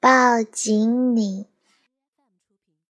抱紧你。